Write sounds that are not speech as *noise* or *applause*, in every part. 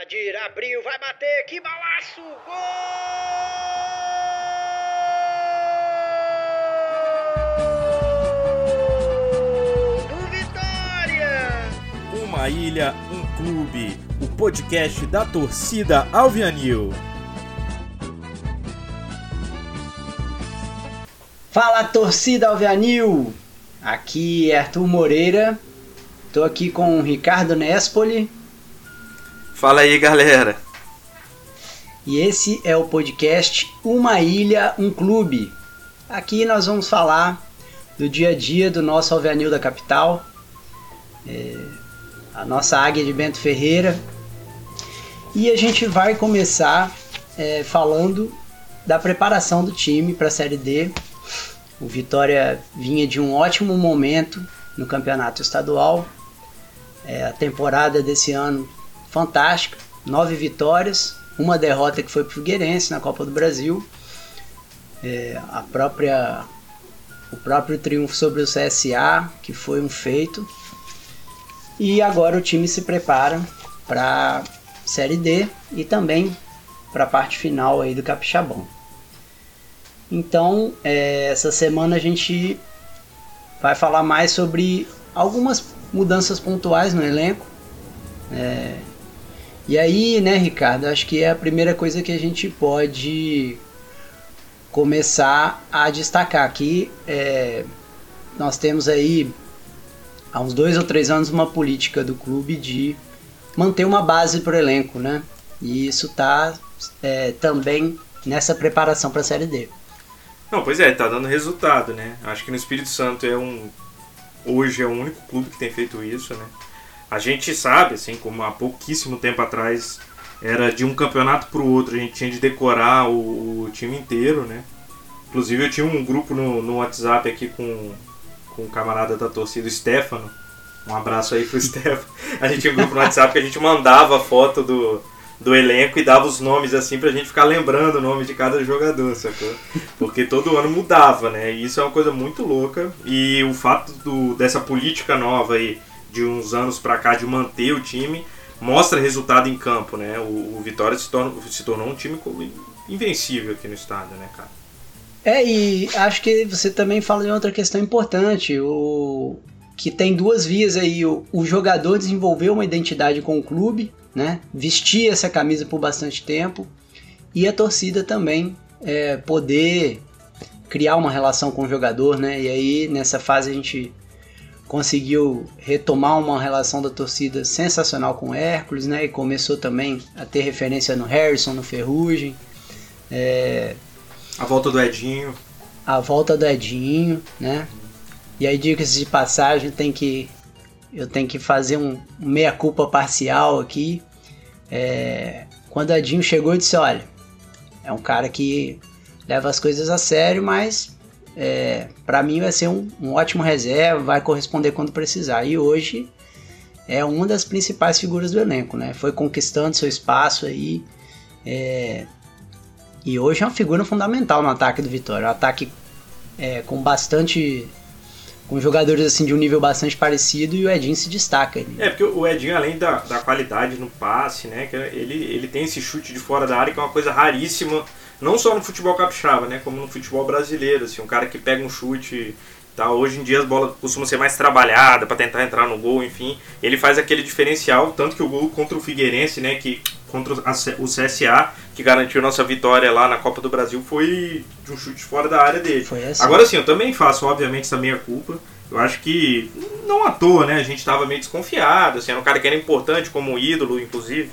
Adir abriu, vai bater, que balaço! Gol! Do Vitória! Uma ilha, um clube. O podcast da torcida Alvianil. Fala torcida Alvianil! Aqui é Arthur Moreira. Tô aqui com o Ricardo Nespoli. Fala aí, galera. E esse é o podcast Uma Ilha, um Clube. Aqui nós vamos falar do dia a dia do nosso Alveanil da capital, é, a nossa águia de Bento Ferreira. E a gente vai começar é, falando da preparação do time para a Série D. O Vitória vinha de um ótimo momento no campeonato estadual. É, a temporada desse ano fantástica, nove vitórias, uma derrota que foi para o Figueirense na Copa do Brasil, é, a própria o próprio triunfo sobre o CSA, que foi um feito. E agora o time se prepara para Série D e também para a parte final aí do Capixabão. Então, é, essa semana a gente vai falar mais sobre algumas mudanças pontuais no elenco. É, e aí, né, Ricardo, acho que é a primeira coisa que a gente pode começar a destacar aqui. É, nós temos aí há uns dois ou três anos uma política do clube de manter uma base para o elenco, né? E isso está é, também nessa preparação para a Série D. Não, pois é, tá dando resultado, né? Acho que no Espírito Santo é um hoje é o único clube que tem feito isso, né? A gente sabe, assim, como há pouquíssimo tempo atrás era de um campeonato para o outro, a gente tinha de decorar o, o, time inteiro, né? Inclusive eu tinha um grupo no, no WhatsApp aqui com, com um camarada da torcida, o Stefano. Um abraço aí pro *laughs* Stefano. A gente tinha um grupo no WhatsApp que a gente mandava foto do, do elenco e dava os nomes assim pra gente ficar lembrando o nome de cada jogador, sacou? Porque todo ano mudava, né? E isso é uma coisa muito louca. E o fato do, dessa política nova aí de uns anos para cá de manter o time mostra resultado em campo, né? O, o Vitória se, torna, se tornou um time invencível aqui no estado, né, cara? É, e acho que você também fala de outra questão importante, o que tem duas vias aí, o, o jogador desenvolveu uma identidade com o clube, né? Vestir essa camisa por bastante tempo e a torcida também é, poder criar uma relação com o jogador, né? E aí nessa fase a gente conseguiu retomar uma relação da torcida sensacional com o Hércules, né? E começou também a ter referência no Harrison, no Ferrugem. É... A volta do Edinho. A volta do Edinho, né? E aí, dicas de passagem, tem que eu tenho que fazer um meia-culpa parcial aqui. É... Quando o Edinho chegou, eu disse: olha, é um cara que leva as coisas a sério, mas é, para mim vai ser um, um, ótimo reserva, vai corresponder quando precisar. E hoje é uma das principais figuras do elenco, né? Foi conquistando seu espaço aí. É, e hoje é uma figura fundamental no ataque do Vitória. Um ataque é, com bastante. com jogadores assim de um nível bastante parecido e o Edinho se destaca. É, porque o Edinho, além da, da qualidade no passe, né? Ele, ele tem esse chute de fora da área que é uma coisa raríssima não só no futebol capixaba, né, como no futebol brasileiro, assim, um cara que pega um chute, tá, hoje em dia as bolas costumam ser mais trabalhadas para tentar entrar no gol, enfim, ele faz aquele diferencial, tanto que o gol contra o Figueirense, né, que contra o CSA, que garantiu nossa vitória lá na Copa do Brasil, foi de um chute fora da área dele. Assim. Agora sim, eu também faço, obviamente, essa minha culpa. Eu acho que não à toa, né? A gente estava meio desconfiado, assim, era um cara que era importante como ídolo, inclusive.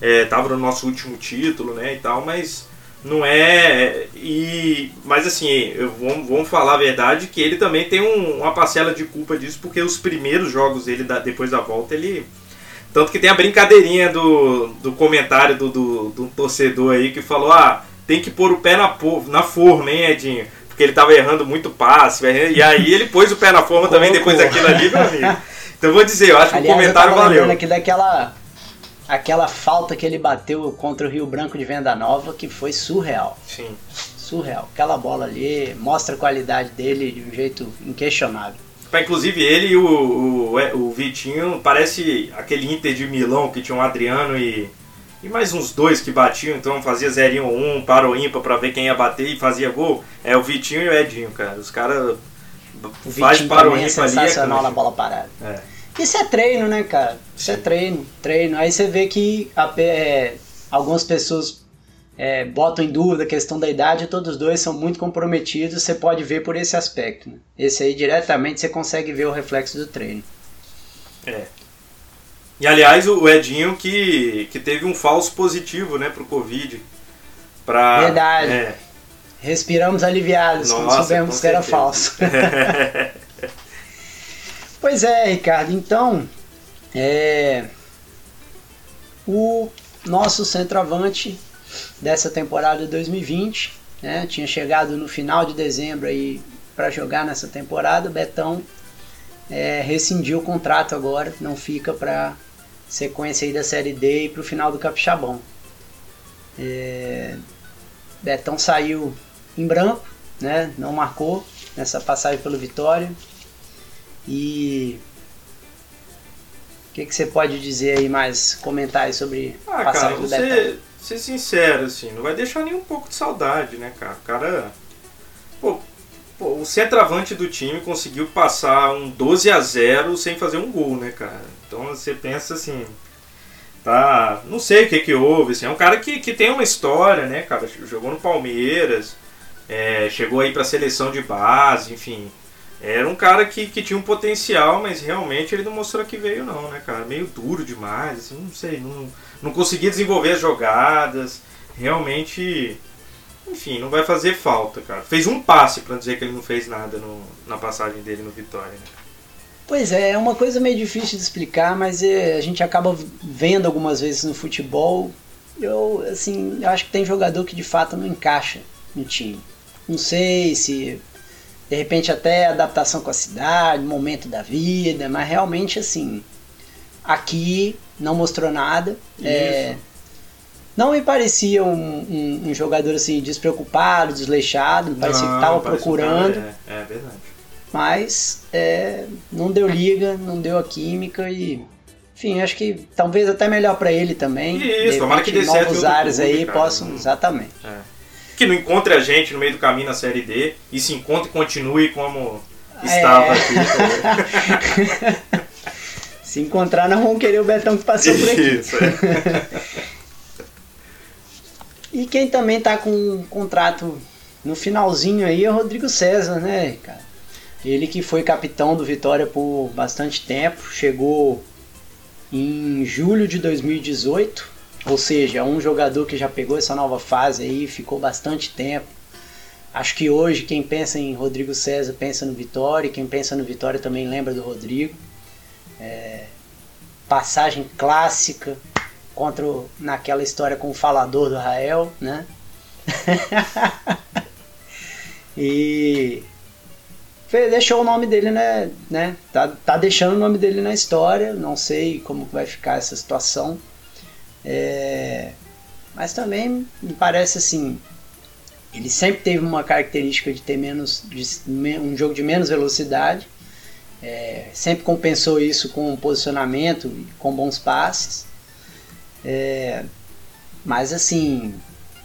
É, tava no nosso último título, né, e tal, mas não é. E, mas assim, eu, vamos, vamos falar a verdade que ele também tem um, uma parcela de culpa disso, porque os primeiros jogos dele, da, depois da volta, ele. Tanto que tem a brincadeirinha do, do comentário do, do, do torcedor aí que falou: ah, tem que pôr o pé na, na forma, hein, Edinho? Porque ele tava errando muito passe. E aí ele pôs o pé na forma também depois daquilo ali, meu amigo. Então eu vou dizer, eu acho que Aliás, o comentário valeu. Aqui daquela aquela falta que ele bateu contra o Rio Branco de Venda Nova, que foi surreal. Sim. Surreal. Aquela bola ali mostra a qualidade dele de um jeito inquestionável. Inclusive ele e o, o, o Vitinho parece aquele Inter de Milão que tinha o Adriano e, E mais uns dois que batiam, então fazia zerinho ou um, para o ímpar pra ver quem ia bater e fazia gol. É o Vitinho e o Edinho, cara. Os caras faz para o ímpar ali. É sensacional na bola parada. É. Isso é treino, né, cara? Isso é treino, treino. Aí você vê que a, é, algumas pessoas é, botam em dúvida a questão da idade, todos os dois são muito comprometidos, você pode ver por esse aspecto. Né? Esse aí diretamente você consegue ver o reflexo do treino. É. E aliás, o Edinho que, que teve um falso positivo, né, pro Covid. Pra, Verdade. É. Respiramos aliviados Nossa, quando soubemos que era falso. *laughs* *laughs* pois é, Ricardo. Então, é, o nosso centroavante dessa temporada de 2020, né, tinha chegado no final de dezembro aí para jogar nessa temporada, Betão é, rescindiu o contrato agora, não fica para sequência aí da Série D e para o final do Capixabão. É, Betão saiu em branco, né? Não marcou nessa passagem pelo Vitória. E o que, que você pode dizer aí mais, comentar aí sobre ah, a passagem cara, do você, Betão? Ser sincero, assim, não vai deixar nem um pouco de saudade, né, cara? O cara. Pô, pô, o centroavante do time conseguiu passar um 12 a 0 sem fazer um gol, né, cara? Então você pensa assim, tá, não sei o que que houve, assim, é um cara que, que tem uma história, né, cara, jogou no Palmeiras, é, chegou aí pra seleção de base, enfim, era um cara que, que tinha um potencial, mas realmente ele não mostrou que veio não, né, cara, meio duro demais, assim, não sei, não, não conseguia desenvolver as jogadas, realmente, enfim, não vai fazer falta, cara. Fez um passe para dizer que ele não fez nada no, na passagem dele no Vitória, né? Pois é, é uma coisa meio difícil de explicar, mas é, a gente acaba vendo algumas vezes no futebol. Eu, assim, eu acho que tem jogador que de fato não encaixa no time. Não sei se de repente até adaptação com a cidade, momento da vida, mas realmente assim, aqui não mostrou nada. É, não me parecia um, um, um, jogador assim despreocupado, desleixado, parecia que estava procurando. é, é verdade mas é, não deu liga, não deu a química e enfim, acho que talvez até melhor para ele também. Isso, tomara que dê certo novos áreas aí cara, possam, não, exatamente. É. Que não encontre a gente no meio do caminho na série D e se encontre e continue como estava é. aqui. *laughs* se encontrar, não vão querer o Betão que passou por aqui. Isso, é. e quem também tá com um contrato no finalzinho aí é o Rodrigo César, né, cara? Ele que foi capitão do Vitória por bastante tempo, chegou em julho de 2018, ou seja, um jogador que já pegou essa nova fase aí, ficou bastante tempo. Acho que hoje quem pensa em Rodrigo César pensa no Vitória, e quem pensa no Vitória também lembra do Rodrigo. É, passagem clássica contra o, naquela história com o falador do Rael, né? *laughs* e deixou o nome dele, né, né? Tá, tá deixando o nome dele na história. Não sei como vai ficar essa situação. É, mas também me parece assim. Ele sempre teve uma característica de ter menos. De, um jogo de menos velocidade. É, sempre compensou isso com posicionamento e com bons passes. É, mas assim,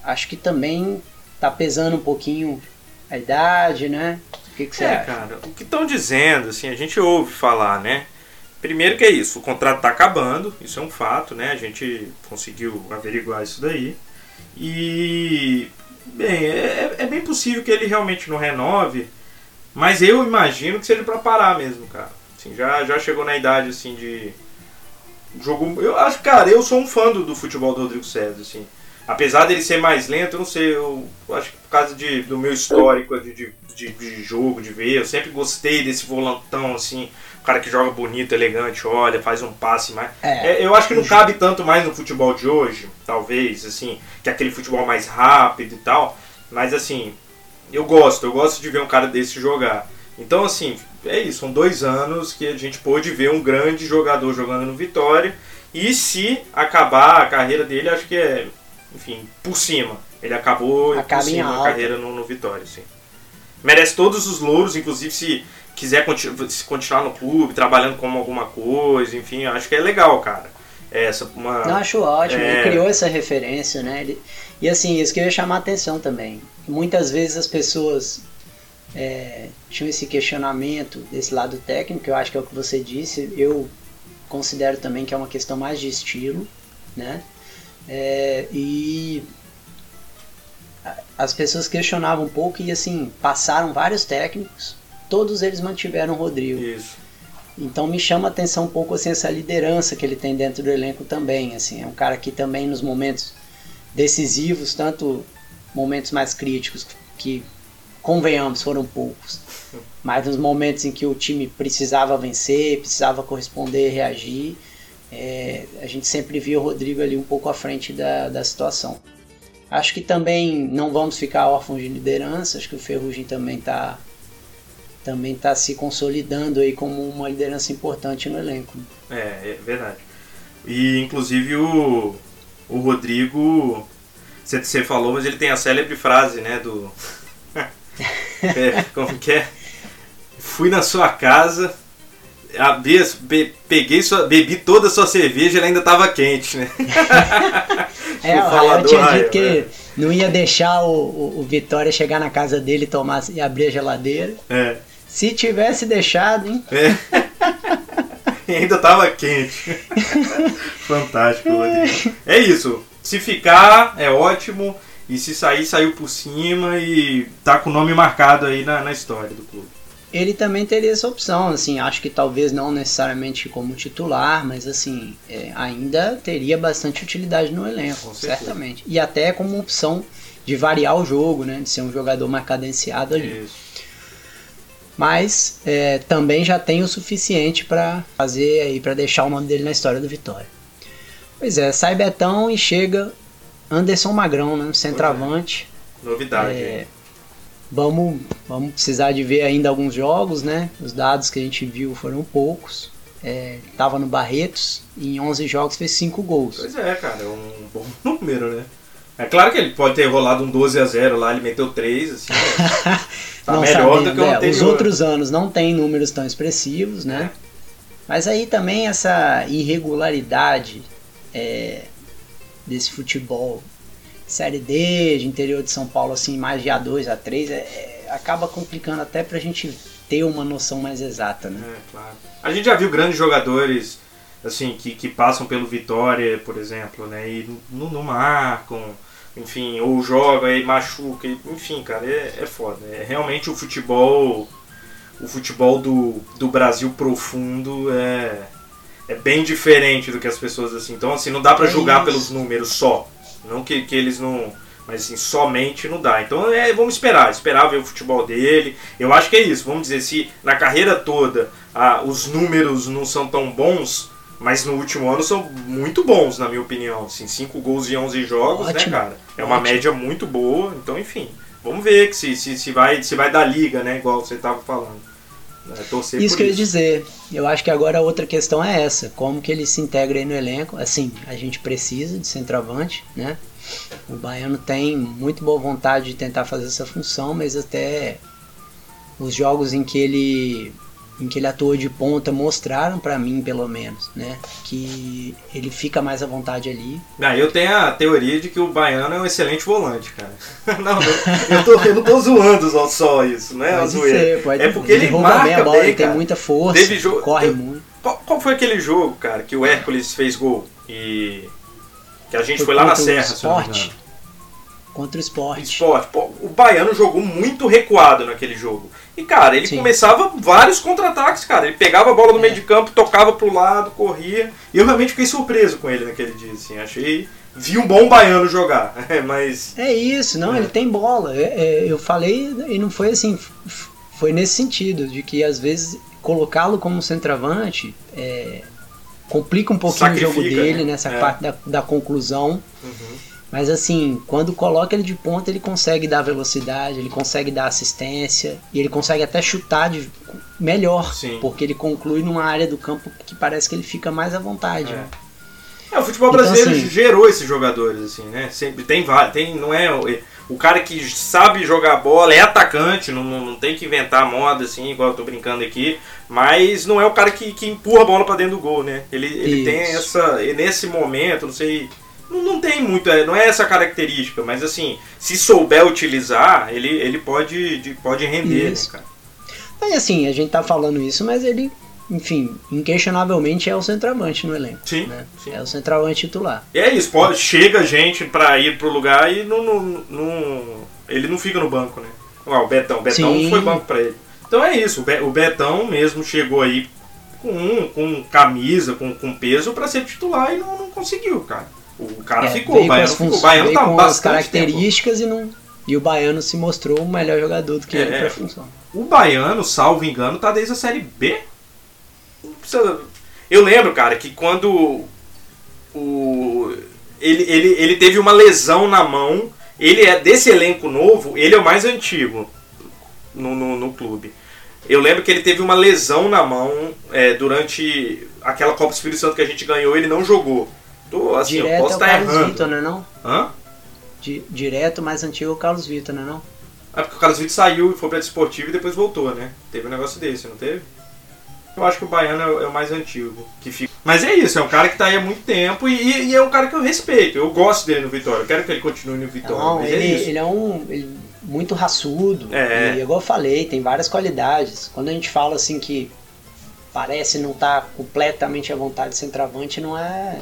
acho que também tá pesando um pouquinho a idade, né? que, que você é, acha? cara, o que estão dizendo, assim, a gente ouve falar, né? Primeiro que é isso, o contrato está acabando, isso é um fato, né? A gente conseguiu averiguar isso daí. E, bem, é, é bem possível que ele realmente não renove, mas eu imagino que seja para parar mesmo, cara. Assim, já, já chegou na idade, assim, de... Jogo, eu acho, cara, eu sou um fã do, do futebol do Rodrigo César, assim. Apesar dele ser mais lento, eu não sei, eu acho que por causa de, do meu histórico de, de de, de, jogo, de ver. Eu sempre gostei desse volantão, assim, cara que joga bonito, elegante, olha, faz um passe mais. É, é, eu acho que não cabe tanto mais no futebol de hoje, talvez, assim, que é aquele futebol mais rápido e tal. Mas assim, eu gosto, eu gosto de ver um cara desse jogar. Então, assim, é isso, são dois anos que a gente pôde ver um grande jogador jogando no Vitória. E se acabar a carreira dele, acho que é, enfim, por cima. Ele acabou Acaba por cima a carreira no, no Vitória, sim merece todos os louros, inclusive se quiser continu continuar no clube, trabalhando como alguma coisa, enfim, acho que é legal, cara. É, essa uma. Não, acho ótimo. É. Ele criou essa referência, né? Ele- E assim, isso que eu ia chamar a atenção também. Muitas vezes as pessoas é, tinham esse questionamento desse lado técnico, eu acho que é o que você disse. Eu considero também que é uma questão mais de estilo, né? É, e as pessoas questionavam um pouco e assim, passaram vários técnicos, todos eles mantiveram o Rodrigo. Isso. Então me chama a atenção um pouco assim, essa liderança que ele tem dentro do elenco também. Assim, é um cara que também nos momentos decisivos, tanto momentos mais críticos, que convenhamos foram poucos, mas nos momentos em que o time precisava vencer, precisava corresponder, reagir, é, a gente sempre via o Rodrigo ali um pouco à frente da, da situação. Acho que também não vamos ficar órfãos de liderança, acho que o Ferrugem também está também tá se consolidando aí como uma liderança importante no elenco. É, é verdade. E inclusive o, o Rodrigo, você, você falou, mas ele tem a célebre frase, né, do. *laughs* é, como que é? Fui na sua casa, abri, be- peguei sua, bebi toda a sua cerveja ela ainda estava quente, né? *laughs* É, falador tinha dito que é. não ia deixar o, o- o Vitória chegar na casa dele tomar, e abrir a geladeira. É. Se tivesse deixado, hein? É. E ainda tava quente. *laughs* Fantástico, Rodrigo. É isso. Se ficar, é ótimo. E se sair, saiu por cima e tá com o nome marcado aí na, na história do clube. Ele também teria essa opção, assim, acho que talvez não necessariamente como titular, mas assim, é, ainda teria bastante utilidade no elenco, certamente. E até como opção de variar o jogo, né? De ser um jogador mais cadenciado ali. Isso. Mas é, também já tem o suficiente para fazer aí para deixar o nome dele na história do Vitória. Pois é, sai Betão e chega Anderson Magrão, né, centroavante. Novidade. É, vamos, vamos precisar de ver ainda alguns jogos, né? Os dados que a gente viu foram poucos. É, tava no Barretos e em 11 jogos fez 5 gols. Pois é, cara, é um bom número, né? É claro que ele pode ter rolado um 12 a 0 lá, ele meteu 3, assim. né? *laughs* Tá Não melhor do que o é, anterior. Os outros anos não tem números tão expressivos, né? Mas aí também essa irregularidade é, desse futebol Série D, de interior de São Paulo, assim, mais de A2, A3, é, é, acaba complicando até pra gente ter uma noção mais exata, né? É, claro. A gente já viu grandes jogadores assim que, que passam pelo Vitória, por exemplo, né? E não, não marcam, enfim, ou joga e machuca, e- enfim, cara, é, é foda. É realmente o futebol, o futebol do, do Brasil profundo é, é bem diferente do que as pessoas assim. Então, assim, não dá pra É julgar isso. pelos números só. Não que, que eles não. Mas assim, somente não dá. Então é, vamos esperar, esperar ver o futebol dele. Eu acho que é isso. Vamos dizer, se na carreira toda ah, os números não são tão bons, mas no último ano são muito bons, na minha opinião. Assim, 5 gols em 11 jogos, Ótimo. né, cara? É uma Ótimo. média muito boa. Então, enfim, vamos ver se, se, se, vai, se vai dar liga, né? Igual você tava falando. É, torcer Isso que eu ia isso. dizer. Eu acho que agora a outra questão é essa. Como que ele se integra aí no elenco. Assim, a gente precisa de centroavante, né? O Baiano tem muito boa vontade de tentar fazer essa função, mas até os jogos em que ele em que ele atuou de ponta mostraram pra mim, pelo menos, né, que ele fica mais à vontade ali. Ah, eu tenho a teoria de que o Baiano é um excelente volante, cara. *laughs* não, eu, tô, eu não tô zoando só, isso, é uma Pode ser, pode é porque ele, rouba marca bem a bola, bem, ele tem muita força, Teve jogo- corre eu- muito. Qual, qual foi aquele jogo, cara, que o Hércules fez gol? E. Que a gente Foi foi, lá na Serra, Sport? Contra o esporte. Esporte. Pô, o Baiano jogou muito recuado naquele jogo. E, cara, ele Sim. começava vários contra-ataques, cara. Ele pegava a bola no É. meio de campo, tocava pro lado, corria. E eu realmente fiquei surpreso com ele naquele dia, assim. Achei. Vi um bom baiano jogar. *laughs* Mas. É isso, não, É. ele tem bola. É, é, eu falei e não foi assim, foi nesse sentido, de que às vezes colocá-lo como centroavante é, complica um pouquinho o jogo Sacrifica, dele né? nessa É. parte da, da conclusão. Uhum. Mas assim, quando coloca ele de ponta, ele consegue dar velocidade, ele consegue dar assistência e ele consegue até chutar de, melhor, Sim. porque ele conclui numa área do campo que parece que ele fica mais à vontade. É. né? É, o futebol Então, brasileiro assim- gerou esses jogadores, assim, né? Sempre tem vários. Tem, não é, o- cara que sabe jogar bola, é atacante, não, não, não tem que inventar moda assim, igual eu tô brincando aqui, mas não é o cara que, que empurra a bola para dentro do gol, né? Ele, ele tem essa. Nesse momento, não sei. Não, não tem muito, é, não é essa característica, mas assim, se souber utilizar, ele, ele pode, pode render, né, isso. né, cara? Mas assim, a gente tá falando isso, mas ele enfim, inquestionavelmente é o centroavante no elenco. Sim, né? sim. É o centroavante titular. E é isso, pode, chega gente pra ir pro lugar e não, não, não, ele não fica no banco, né? Ah, o Betão, o Betão sim. foi banco pra ele. Então é isso, o Betão mesmo chegou aí com, com camisa, com, com peso para ser titular e não, não conseguiu, cara. O cara é, ficou, o Baiano ficou. O Baiano tá com as características tempo. e não. E o Baiano se mostrou o melhor jogador do que é, ele pra função. O Baiano, salvo engano, tá desde a série B eu lembro, cara, que quando o ele, ele, ele teve uma lesão na mão, ele é desse elenco novo, ele é o mais antigo no, no, no clube. Eu lembro que ele teve uma lesão na mão é, durante aquela Copa Espírito Santo que a gente ganhou, ele não jogou. Tô, assim, Direto eu posso estar é errando. Vitor, né, não? Hã? Di, direto mais antigo é o Carlos Vitor, né, não? É porque o Carlos Vitor saiu e foi pra desportivo e depois voltou, né? Teve um negócio desse, não teve? Eu acho que o Baiano é, o mais antigo que fica. Mas é isso, é um cara que tá aí há muito tempo e, e é um cara que eu respeito. Eu gosto dele no Vitória, eu quero que ele continue no Vitória. Não, ele, é ele é um. Ele, muito raçudo. É. E igual eu falei, tem várias qualidades. Quando a gente fala assim que parece não estar tá completamente à vontade de centroavante, não é.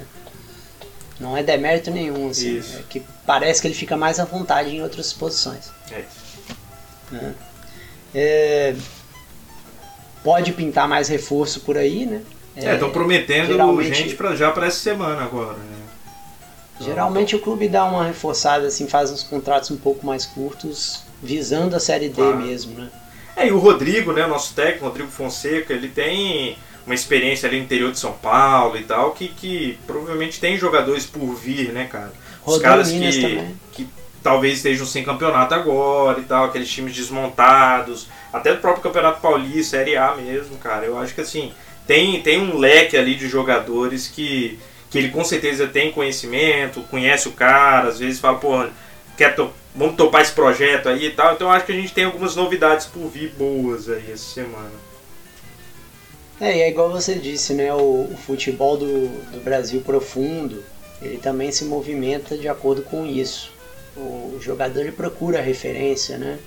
Não é demérito nenhum, assim. Isso. É que parece que ele fica mais à vontade em outras posições. É. É. É, pode pintar mais reforço por aí, né? É, estão é, prometendo geralmente, gente pra, já para essa semana agora, né? Geralmente o clube dá uma reforçada, assim, faz uns contratos um pouco mais curtos, visando a Série D claro. mesmo, né? É, e o Rodrigo, né, nosso técnico, Rodrigo Fonseca, ele tem uma experiência ali no interior de São Paulo e tal, que, que provavelmente tem jogadores por vir, né, cara? Os caras que, também. que talvez estejam sem campeonato agora e tal, aqueles times desmontados, até do próprio Campeonato Paulista, Série A mesmo, cara. Eu acho que assim, tem, tem um leque ali de jogadores que, que ele com certeza tem conhecimento, conhece o cara, às vezes fala, pô, quer to vamos topar esse projeto aí e tal. Então eu acho que a gente tem algumas novidades por vir boas aí essa semana. É, e é igual você disse, né? O, o futebol do, do Brasil profundo, ele também se movimenta de acordo com isso. O jogador ele procura referência, né?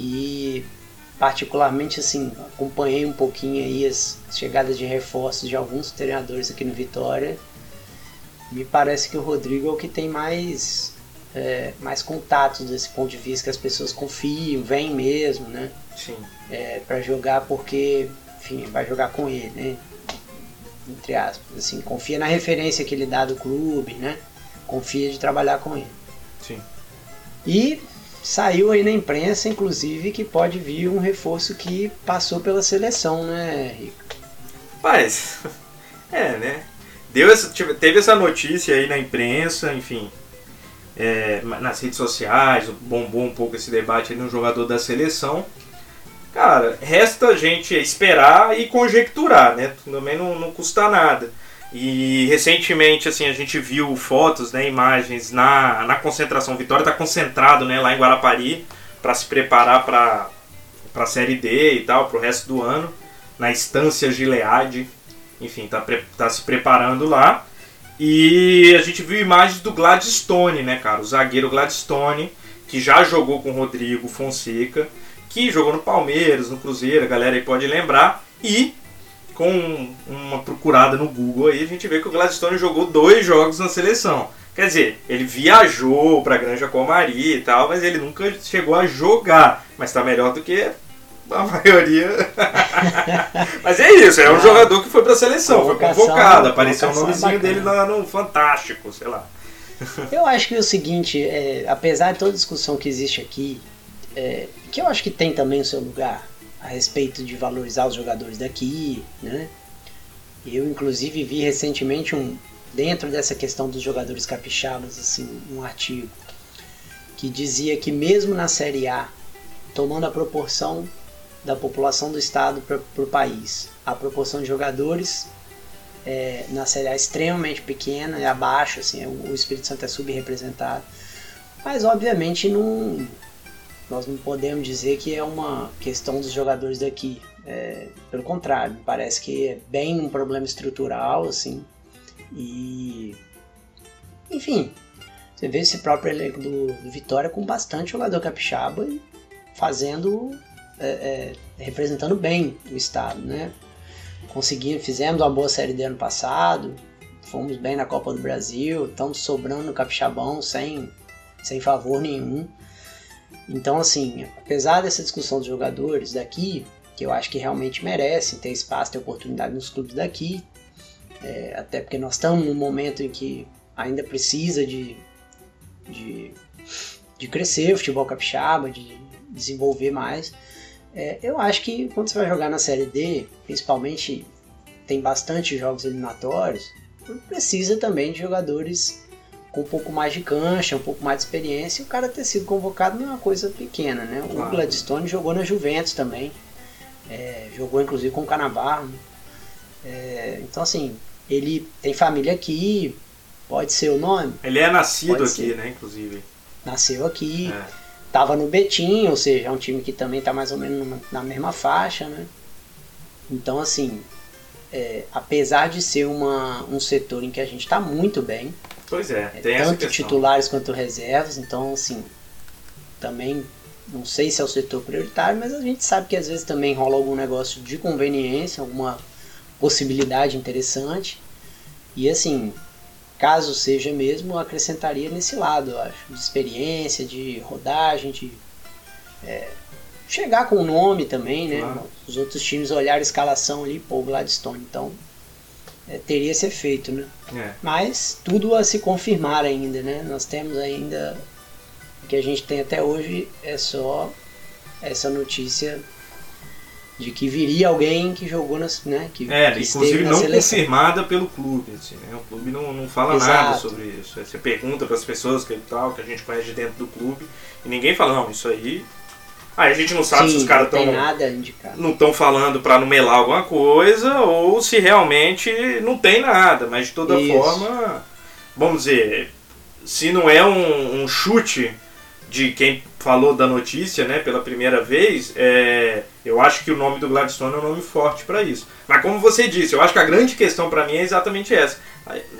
E particularmente assim, acompanhei um pouquinho aí as chegadas de reforços de alguns treinadores aqui no Vitória. Me parece que o Rodrigo é o que tem mais é, mais contatos desse ponto de vista que as pessoas confiam, vêm mesmo, né? Sim. É, para jogar porque, enfim, vai jogar com ele, né? Entre aspas, assim, confia na referência que ele dá do clube, né? Confia de trabalhar com ele. Sim. E Saiu aí na imprensa, inclusive, que pode vir um reforço que passou pela seleção, né, Rico? Mas, *laughs* é, né? Deu essa, teve essa notícia aí na imprensa, enfim, é, nas redes sociais, bombou um pouco esse debate aí no jogador da seleção. Cara, resta a gente esperar e conjecturar, né? Também não, não custa nada. E recentemente assim a gente viu fotos, né, imagens na, na concentração. Vitória está concentrado, né, lá em Guarapari para se preparar para a série D e tal, para o resto do ano, na estância Gilead. Enfim, tá, tá se preparando lá. E a gente viu imagens do Gladstone, né, cara? O zagueiro Gladstone, que já jogou com o Rodrigo Fonseca, que jogou no Palmeiras, no Cruzeiro, a galera aí pode lembrar. E com uma procurada no Google aí, a gente vê que o Gladstone jogou dois jogos na seleção. Quer dizer, ele viajou para Granja Comari e tal, mas ele nunca chegou a jogar. Mas está melhor do que a *laughs* maioria. *laughs* mas é isso, é um ah, jogador que foi para a seleção, foi convocado, apareceu o nomezinho dele lá no Fantástico, sei lá. eu acho que é o seguinte, é, apesar de toda a discussão que existe aqui, é, que eu acho que tem também o seu lugar, a respeito de valorizar os jogadores daqui, né? Eu inclusive vi recentemente um dentro dessa questão dos jogadores capixabas assim, um artigo que dizia que mesmo na Série A, tomando a proporção da população do estado para o país, a proporção de jogadores é, na Série A é extremamente pequena, é abaixo, assim, é, o Espírito Santo é subrepresentado. Mas obviamente não, nós não podemos dizer que é uma questão dos jogadores daqui. É, pelo contrário, parece que é bem um problema estrutural, assim. E. Enfim, você vê esse próprio elenco do, do Vitória com bastante jogador capixaba e fazendo. É, é, representando bem o estado, né? Conseguimos, fizemos uma boa série de ano passado, fomos bem na Copa do Brasil, estamos sobrando no capixabão sem, sem favor nenhum. Então, assim, apesar dessa discussão dos jogadores daqui, que eu acho que realmente merecem ter espaço, ter oportunidade nos clubes daqui, é, até porque nós estamos num momento em que ainda precisa de, de, de crescer o futebol capixaba, de desenvolver mais. É, eu acho que quando você vai jogar na Série D, principalmente tem bastante jogos eliminatórios, precisa também de jogadores com um pouco mais de cancha, um pouco mais de experiência, e o cara ter sido convocado não é uma coisa pequena, né? Claro. O Gladstone jogou na Juventus também, é, jogou inclusive com o Canavarro. Né? É, então, assim, ele tem família aqui, pode ser o nome. Ele é nascido aqui, né, inclusive. Nasceu aqui, é. tava no Betim, ou seja, é um time que também tá mais ou menos na mesma faixa, né? Então, assim, é, apesar de ser uma, um setor em que a gente está muito bem, Pois é, tem tanto titulares quanto reservas, então assim, também não sei se é o setor prioritário, mas a gente sabe que às vezes também rola algum negócio de conveniência, alguma possibilidade interessante. E assim, caso seja mesmo, acrescentaria nesse lado, eu acho, de experiência, de rodagem, de é, chegar com o nome também, né? Claro. Os outros times olharem a escalação ali, pô, Gladstone. Então, teria esse efeito, né? É. Mas tudo a se confirmar ainda, né? Nós temos ainda o que a gente tem até hoje é só essa notícia de que viria alguém que jogou nas, né? Que, é, que inclusive não seleção. confirmada pelo clube, assim, né? O clube não, não fala Exato. nada sobre isso. Você pergunta para as pessoas que tal que a gente conhece de dentro do clube e ninguém fala não, isso aí Aí a gente não sabe Sim, se os caras estão. Não estão falando para numelar alguma coisa ou se realmente não tem nada. Mas de toda Isso. forma, vamos dizer, se não é um, um, chute de quem falou da notícia né, pela primeira vez, é, eu acho que o nome do Gladstone é um nome forte para isso. Mas como você disse, eu acho que a grande questão para mim é exatamente essa.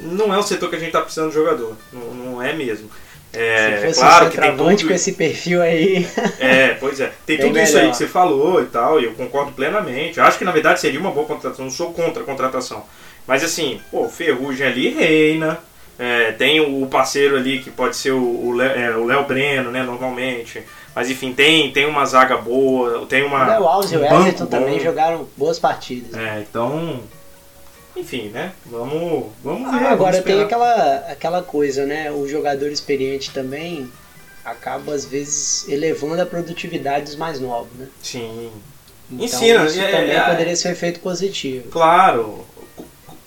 Não é o setor que a gente está precisando de jogador. Não, não é mesmo. É, Se fosse claro um que tem tudo... com esse perfil aí. *laughs* É, pois é. Tem tudo melhor. isso aí que você falou e tal, e eu concordo plenamente. Eu acho que na verdade seria uma boa contratação, não sou contra a contratação. Mas assim, pô, Ferrugem ali reina. É, tem o parceiro ali que pode ser o Léo é, Breno, né, normalmente. Mas enfim, tem, tem uma zaga boa, tem uma. O Léo Alves e o Everton também jogaram boas partidas. É, então enfim, né? Vamos, vamos ver. Ah, agora tem aquela, aquela coisa, né? O jogador experiente também acaba às vezes elevando a produtividade dos mais novos, né? Sim. Então, Ensina. Isso é, também é, poderia ser um efeito positivo. Claro.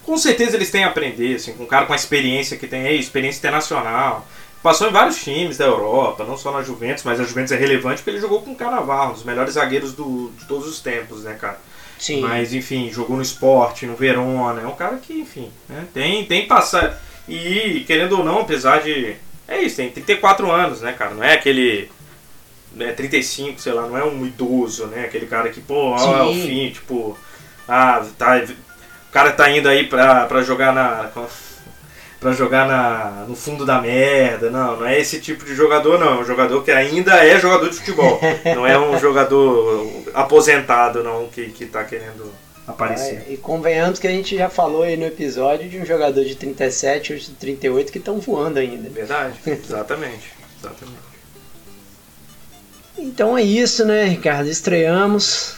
Com certeza eles têm a aprender, assim, com um cara com a experiência que tem, experiência internacional. Passou em vários times da Europa, não só na Juventus, mas a Juventus é relevante porque ele jogou com o Canavarro, um dos melhores zagueiros do, de todos os tempos, né, cara? Sim. Mas, enfim, jogou no esporte, no Verona. É um cara que, enfim, né, tem, tem passar. E, querendo ou não, apesar de. É isso, tem 34 anos, né, cara? Não é aquele. Né, 35, sei lá, não é um idoso, né? Aquele cara que, pô, ó, é o fim, tipo. Ah, tá. O cara tá indo aí pra, pra jogar na para jogar na, no fundo da merda. Não, não é esse tipo de jogador, não. É um jogador que ainda é jogador de futebol. *laughs* não é um jogador aposentado, não, que, que tá querendo aparecer. É, e convenhamos que a gente já falou aí no episódio de um jogador de 37 ou de 38 que estão voando ainda. Verdade, *laughs* exatamente. exatamente. Então é isso, né, Ricardo? Estreamos.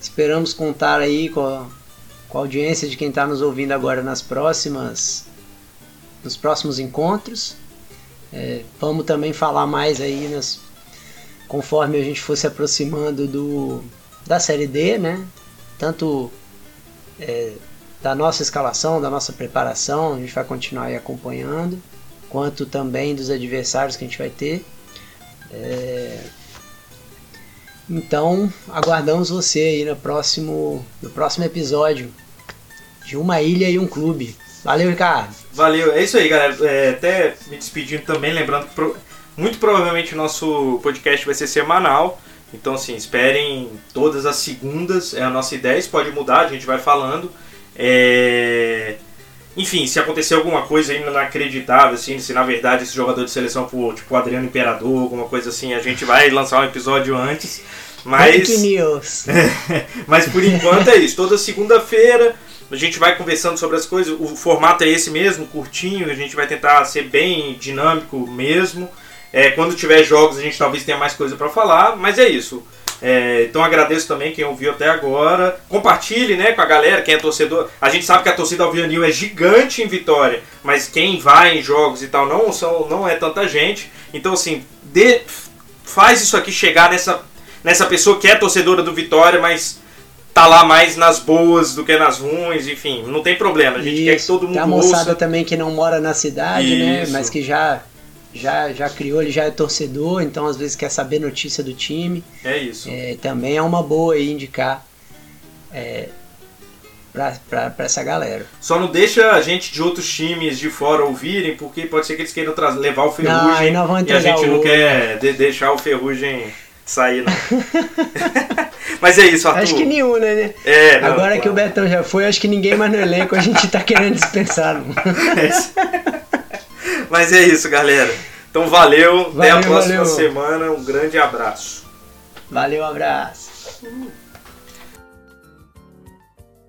Esperamos contar aí com a, com a audiência de quem está nos ouvindo agora nas próximas nos próximos encontros. É, vamos também falar mais aí nas, conforme a gente for se aproximando do, da Série D, né? Tanto é, da nossa escalação, da nossa preparação, a gente vai continuar aí acompanhando, quanto também dos adversários que a gente vai ter. É, então, aguardamos você aí no próximo, no próximo episódio de Uma Ilha e um Clube. Valeu, Ricardo. Valeu, é isso aí, galera. É, até me despedindo também, lembrando que pro... Muito provavelmente o nosso podcast vai ser semanal. Então, assim, esperem todas as segundas. É a nossa ideia. Isso pode mudar, a gente vai falando. É... Enfim, se acontecer alguma coisa ainda inacreditável, assim, se na verdade esse jogador de seleção for tipo o Adriano Imperador, alguma coisa assim, a gente vai lançar um episódio antes. Mas. news. *laughs* mas por enquanto é isso. Toda segunda-feira a gente vai conversando sobre as coisas. O formato é esse mesmo, curtinho. A gente vai tentar ser bem dinâmico mesmo. É, quando tiver jogos, a gente talvez tenha mais coisa para falar. Mas é isso. É, então agradeço também quem ouviu até agora. Compartilhe né, com a galera, quem é torcedor. A gente sabe que a torcida Alvianil é gigante em Vitória, mas quem vai em jogos e tal não, são, não é tanta gente. Então, assim, dê, faz isso aqui chegar nessa, nessa pessoa que é torcedora do Vitória, mas tá lá mais nas boas do que nas ruins, enfim, não tem problema. A gente isso. quer que todo mundo Tem a moçada ouça. também que não mora na cidade, né, isso. né? Mas que já já, já criou, ele já é torcedor, então às vezes quer saber notícia do time. É isso. É, também é uma boa aí indicar é, pra, essa galera. Só não deixa a gente de outros times de fora ouvirem, porque pode ser que eles queiram levar o Ferrugem não, e a gente não quer de deixar o Ferrugem sair, não. *laughs* Mas é isso, Arthur. Acho que nenhum, né? É, não, Agora claro. que o Betão já foi, acho que ninguém mais no elenco a gente tá querendo dispensar. *laughs* É Mas é isso, galera. Então valeu, valeu até a próxima valeu. semana. Um grande abraço. Valeu, abraço.